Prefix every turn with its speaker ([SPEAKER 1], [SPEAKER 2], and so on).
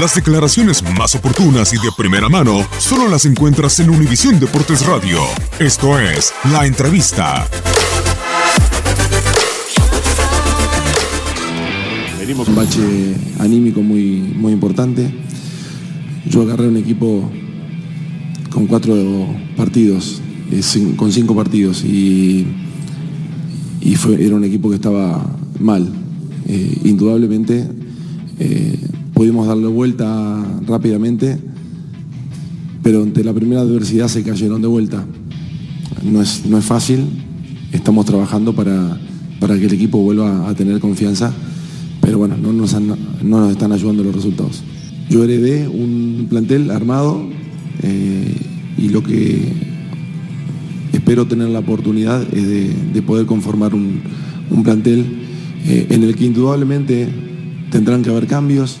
[SPEAKER 1] Las declaraciones más oportunas y de primera mano solo las encuentras en Univisión Deportes Radio. Esto es La Entrevista.
[SPEAKER 2] Venimos un bache anímico muy, muy importante. Yo agarré un equipo con cuatro partidos, eh, con cinco partidos, y, era un equipo que estaba mal. Eh, indudablemente eh, pudimos darle vuelta rápidamente, pero ante la primera adversidad se cayeron de vuelta. No es, no es fácil, estamos trabajando para, para que el equipo vuelva a tener confianza, pero bueno, no nos, han- no nos están ayudando los resultados. Yo heredé un plantel armado eh, y lo que espero tener la oportunidad es de, de poder conformar un, un plantel eh, en el que indudablemente tendrán que haber cambios.